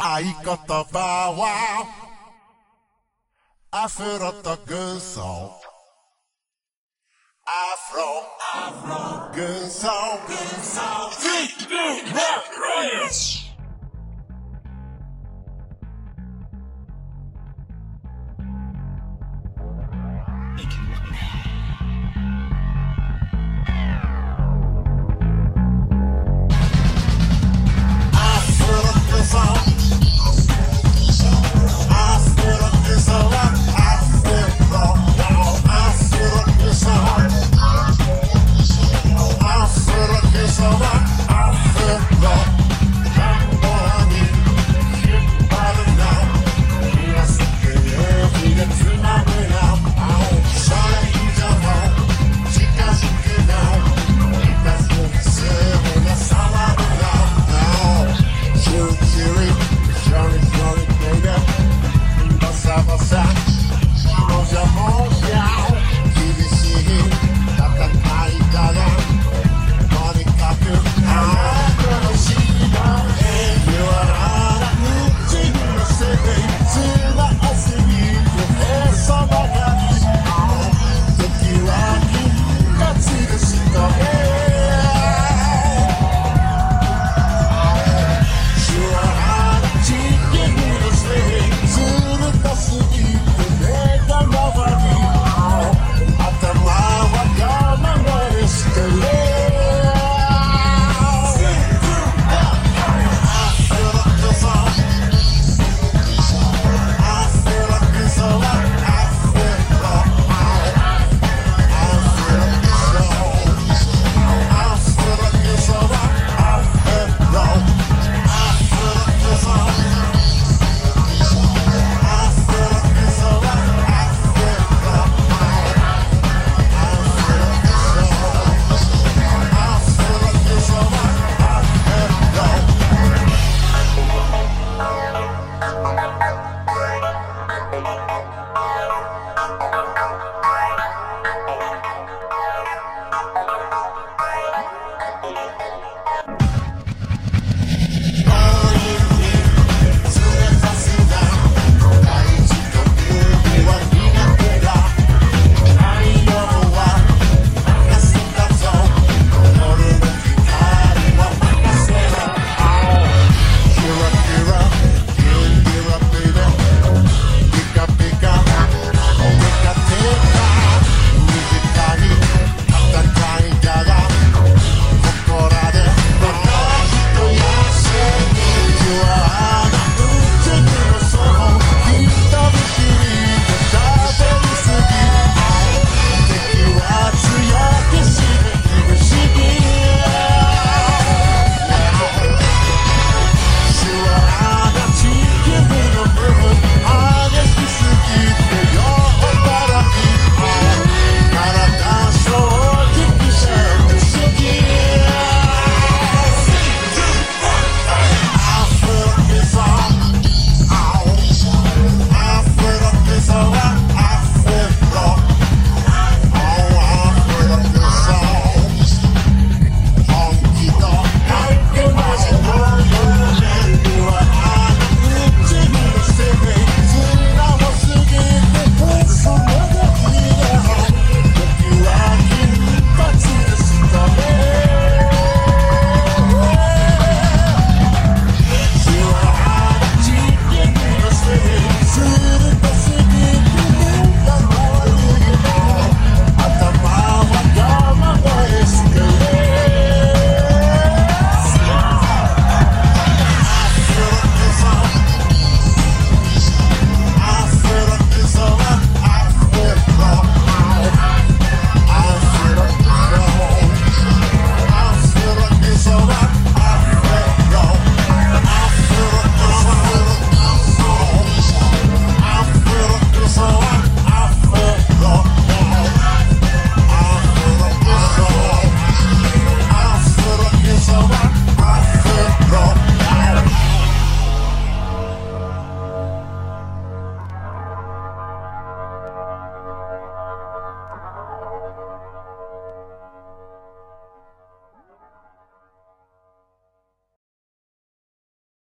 i Aikata bow wow. Afurata gusau. Afro, Afro, gusau, gusau. Big Rock Royals.